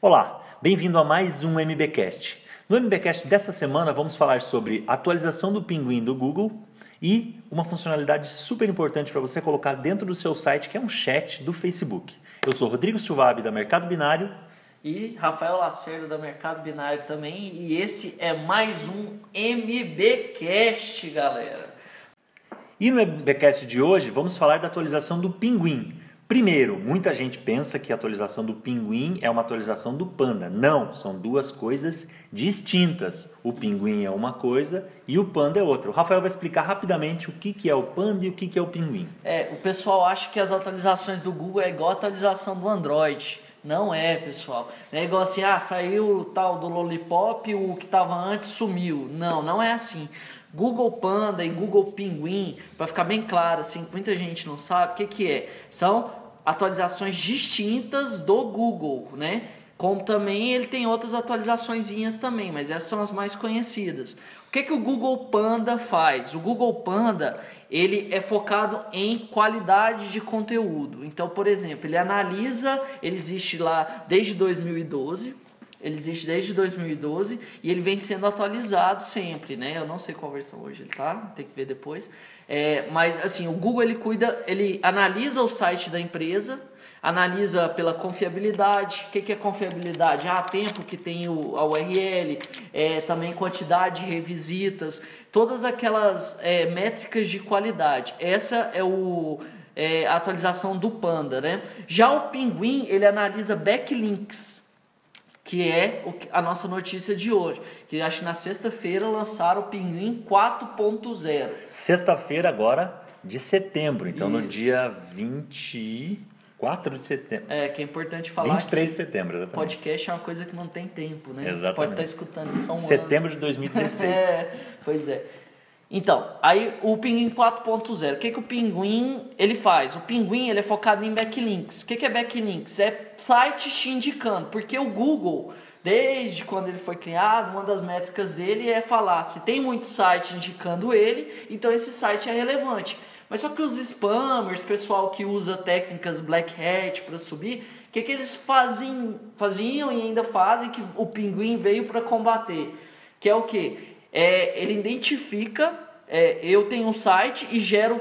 Olá, bem-vindo a mais um MBcast. No MBcast dessa semana vamos falar sobre atualização do Pinguim do Google e uma funcionalidade super importante para você colocar dentro do seu site, que é um chat do Facebook. Eu sou Rodrigo Silvabi da Mercado Binário e Rafael Lacerda da Mercado Binário também, e esse é mais um MBcast, galera. E no MBcast de hoje vamos falar da atualização do Pinguim. Primeiro, muita gente pensa que a atualização do Pinguim é uma atualização do Panda. Não, são duas coisas distintas. O Pinguim é uma coisa e o Panda é outra. O Rafael vai explicar rapidamente o que, que é o Panda e o que, que é o Pinguim. É, o pessoal acha que as atualizações do Google é igual a atualização do Android. Não é, pessoal. É igual assim, ah, saiu o tal do Lollipop, o que estava antes sumiu. Não, não é assim. Google Panda e Google Pinguim, para ficar bem claro, assim, muita gente não sabe o que, que é. São atualizações distintas do Google, né? Como também ele tem outras atualizações também, mas essas são as mais conhecidas. O que, que o Google Panda faz? O Google Panda ele é focado em qualidade de conteúdo. Então, por exemplo, ele analisa, ele existe lá desde 2012, ele existe desde 2012 e ele vem sendo atualizado sempre, né? Eu não sei qual versão hoje ele tá, tem que ver depois. É, mas assim, o Google ele cuida, ele analisa o site da empresa, analisa pela confiabilidade. O que, que é confiabilidade? Ah, tempo que tem o, a URL, é, também quantidade de revisitas, todas aquelas é, métricas de qualidade. Essa é o é, a atualização do Panda, né? Já o Pinguim ele analisa backlinks que é a nossa notícia de hoje. Que acho que na sexta-feira lançaram o Pinguim 4.0. Sexta-feira agora de setembro, então Isso. no dia 24 de setembro. É, que é importante falar 23 de setembro, exatamente. Podcast é uma coisa que não tem tempo, né? Exatamente. Você pode estar escutando isso há um Setembro ano. de 2016. é, pois é. Então, aí o Pinguim 4.0, o que, que o Pinguim ele faz? O Pinguim ele é focado em backlinks. O que, que é backlinks? É site te indicando, porque o Google, desde quando ele foi criado, uma das métricas dele é falar se tem muito site indicando ele, então esse site é relevante. Mas só que os spammers, pessoal que usa técnicas black hat para subir, o que, que eles fazem, faziam e ainda fazem que o Pinguim veio para combater? Que é o que? É, ele identifica, é, eu tenho um site e gero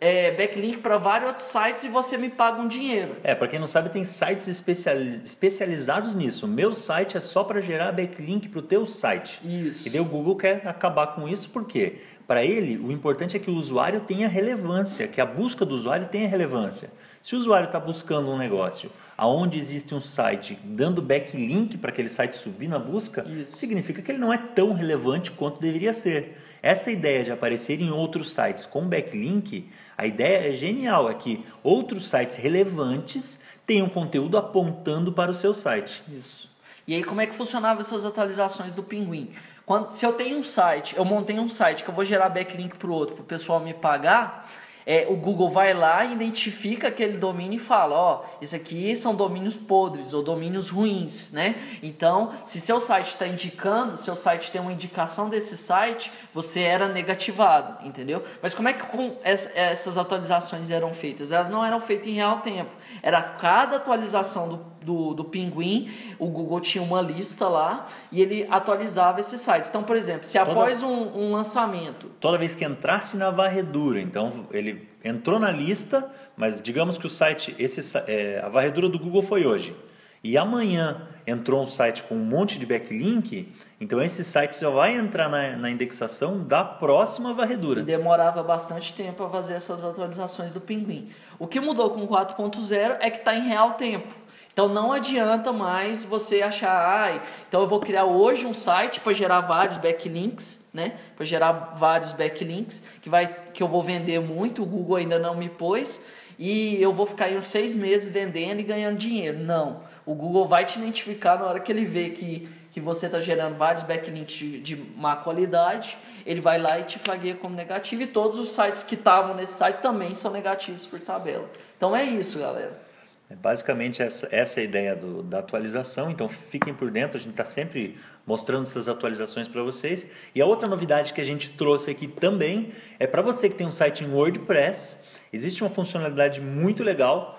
é, backlink para vários outros sites e você me paga um dinheiro. É, para quem não sabe, tem sites especializados nisso. Meu site é só para gerar backlink para o teu site. Isso. E daí o Google quer acabar com isso, por quê? Para ele, o importante é que o usuário tenha relevância, que a busca do usuário tenha relevância. Se o usuário está buscando um negócio aonde existe um site dando backlink para aquele site subir na busca, Isso. significa que ele não é tão relevante quanto deveria ser. Essa ideia de aparecer em outros sites com backlink, a ideia é genial, é que outros sites relevantes tenham conteúdo apontando para o seu site. Isso. E aí como é que funcionava essas atualizações do Pinguim? Quando, se eu tenho um site, eu montei um site que eu vou gerar backlink para o outro, para o pessoal me pagar, é, o Google vai lá, identifica aquele domínio e fala, ó, isso aqui são domínios podres ou domínios ruins, né? Então, se seu site está indicando, seu site tem uma indicação desse site, você era negativado, entendeu? Mas como é que com essas atualizações eram feitas? Elas não eram feitas em real tempo. Era cada atualização do, do, do Pinguim, o Google tinha uma lista lá e ele atualizava esses sites. Então, por exemplo, se após toda, um, um lançamento... Toda vez que entrasse na varredura, então ele entrou na lista, mas digamos que o site, esse, é, a varredura do Google foi hoje, e amanhã entrou um site com um monte de backlink, então esse site só vai entrar na, na indexação da próxima varredura. E demorava bastante tempo a fazer essas atualizações do Pinguim. O que mudou com 4.0 é que está em real tempo. Então não adianta mais você achar, ah, então eu vou criar hoje um site para gerar vários backlinks, né? Para gerar vários backlinks que vai que eu vou vender muito, o Google ainda não me pôs e eu vou ficar aí uns seis meses vendendo e ganhando dinheiro. Não, o Google vai te identificar na hora que ele vê que que você está gerando vários backlinks de, de má qualidade, ele vai lá e te flagueia como negativo e todos os sites que estavam nesse site também são negativos por tabela. Então é isso, galera. É basicamente essa, essa é a ideia do, da atualização, então fiquem por dentro, a gente está sempre mostrando essas atualizações para vocês. E a outra novidade que a gente trouxe aqui também é para você que tem um site em WordPress, existe uma funcionalidade muito legal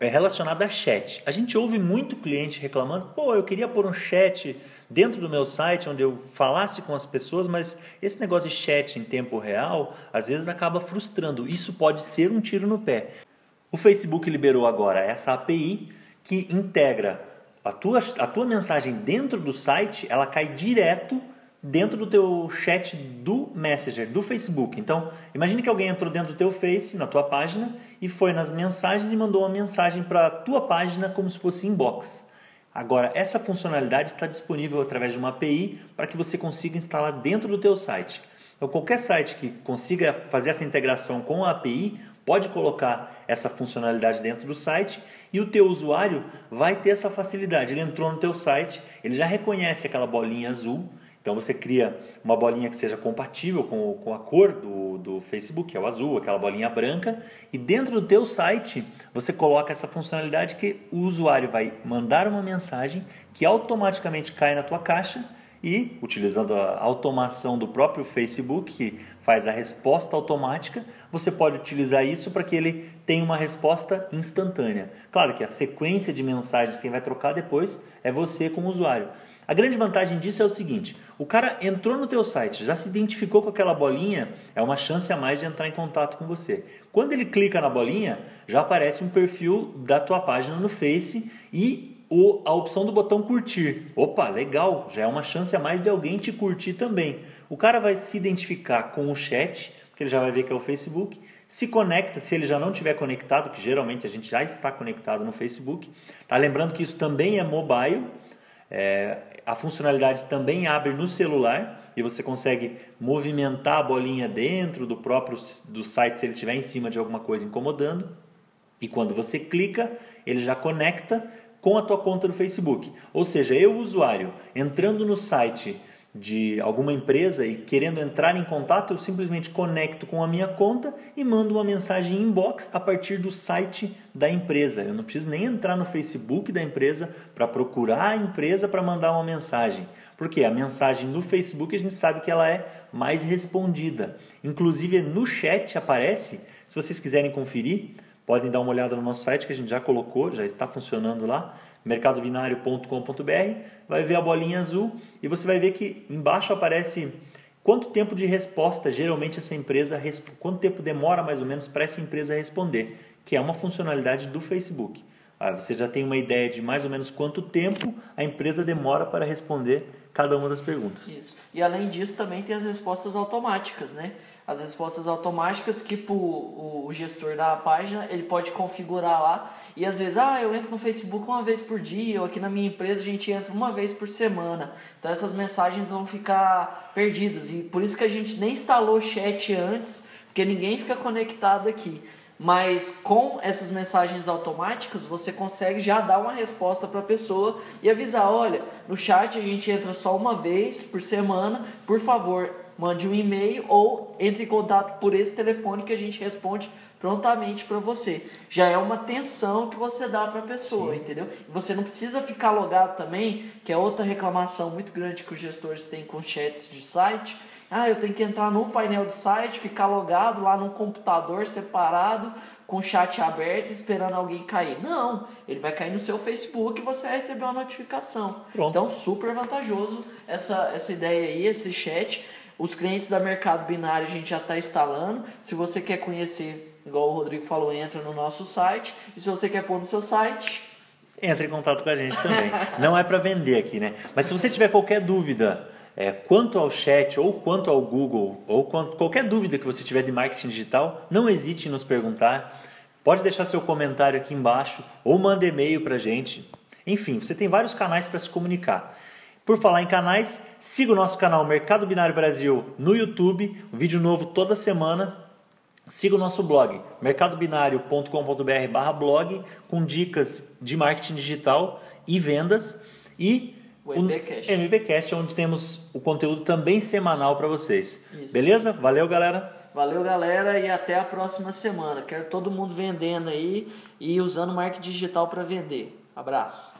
é relacionada a chat. A gente ouve muito cliente reclamando, pô, eu queria pôr um chat dentro do meu site onde eu falasse com as pessoas, mas esse negócio de chat em tempo real às vezes acaba frustrando. Isso pode ser um tiro no pé. O Facebook liberou agora essa API que integra a tua, a tua mensagem dentro do site, ela cai direto dentro do teu chat do Messenger, do Facebook. Então, imagine que alguém entrou dentro do teu Face, na tua página, e foi nas mensagens e mandou uma mensagem para a tua página como se fosse inbox. Agora, essa funcionalidade está disponível através de uma API para que você consiga instalar dentro do teu site. Então, qualquer site que consiga fazer essa integração com a API pode colocar essa funcionalidade dentro do site e o teu usuário vai ter essa facilidade. Ele entrou no teu site, ele já reconhece aquela bolinha azul, então você cria uma bolinha que seja compatível com, com a cor do, do Facebook, que é o azul, aquela bolinha branca, e dentro do teu site você coloca essa funcionalidade que o usuário vai mandar uma mensagem que automaticamente cai na tua caixa e, utilizando a automação do próprio Facebook, que faz a resposta automática, você pode utilizar isso para que ele tenha uma resposta instantânea. Claro que a sequência de mensagens que vai trocar depois é você como usuário. A grande vantagem disso é o seguinte: o cara entrou no teu site, já se identificou com aquela bolinha, é uma chance a mais de entrar em contato com você. Quando ele clica na bolinha, já aparece um perfil da tua página no Face e o, a opção do botão curtir. Opa, legal, já é uma chance a mais de alguém te curtir também. O cara vai se identificar com o chat, porque ele já vai ver que é o Facebook, se conecta, se ele já não tiver conectado, que geralmente a gente já está conectado no Facebook. Tá lembrando que isso também é mobile. É, a funcionalidade também abre no celular e você consegue movimentar a bolinha dentro do próprio do site se ele estiver em cima de alguma coisa incomodando. E quando você clica, ele já conecta com a tua conta no Facebook. Ou seja, eu, usuário, entrando no site de alguma empresa e querendo entrar em contato, eu simplesmente conecto com a minha conta e mando uma mensagem inbox a partir do site da empresa. Eu não preciso nem entrar no Facebook da empresa para procurar a empresa para mandar uma mensagem. Porque a mensagem no Facebook a gente sabe que ela é mais respondida. Inclusive no chat aparece, se vocês quiserem conferir, podem dar uma olhada no nosso site que a gente já colocou, já está funcionando lá mercadobinário.com.br, vai ver a bolinha azul e você vai ver que embaixo aparece quanto tempo de resposta geralmente essa empresa, quanto tempo demora mais ou menos para essa empresa responder, que é uma funcionalidade do Facebook. Aí você já tem uma ideia de mais ou menos quanto tempo a empresa demora para responder cada uma das perguntas. Isso. E além disso também tem as respostas automáticas, né? As respostas automáticas que tipo, o, o gestor da página ele pode configurar lá. E às vezes ah eu entro no Facebook uma vez por dia ou aqui na minha empresa a gente entra uma vez por semana. Então essas mensagens vão ficar perdidas. E por isso que a gente nem instalou chat antes porque ninguém fica conectado aqui mas com essas mensagens automáticas você consegue já dar uma resposta para a pessoa e avisar olha no chat a gente entra só uma vez por semana por favor mande um e-mail ou entre em contato por esse telefone que a gente responde prontamente para você. Já é uma atenção que você dá para a pessoa, Sim. entendeu? Você não precisa ficar logado também, que é outra reclamação muito grande que os gestores têm com chats de site. Ah, eu tenho que entrar no painel do site, ficar logado lá num computador separado, com o chat aberto, esperando alguém cair. Não, ele vai cair no seu Facebook e você vai receber uma notificação. Pronto. Então, super vantajoso essa, essa ideia aí, esse chat. Os clientes da Mercado Binário a gente já está instalando. Se você quer conhecer, igual o Rodrigo falou, entra no nosso site. E se você quer pôr no seu site, entre em contato com a gente também. Não é para vender aqui, né? Mas se você tiver qualquer dúvida é, quanto ao chat ou quanto ao Google ou quanto, qualquer dúvida que você tiver de marketing digital, não hesite em nos perguntar. Pode deixar seu comentário aqui embaixo ou manda e-mail para gente. Enfim, você tem vários canais para se comunicar. Por falar em canais, siga o nosso canal Mercado Binário Brasil no YouTube, um vídeo novo toda semana. Siga o nosso blog mercadobinário.com.br/blog com dicas de marketing digital e vendas e o MBcast. MBcast, onde temos o conteúdo também semanal para vocês. Isso. Beleza? Valeu, galera. Valeu, galera, e até a próxima semana. Quero todo mundo vendendo aí e usando marketing digital para vender. Abraço.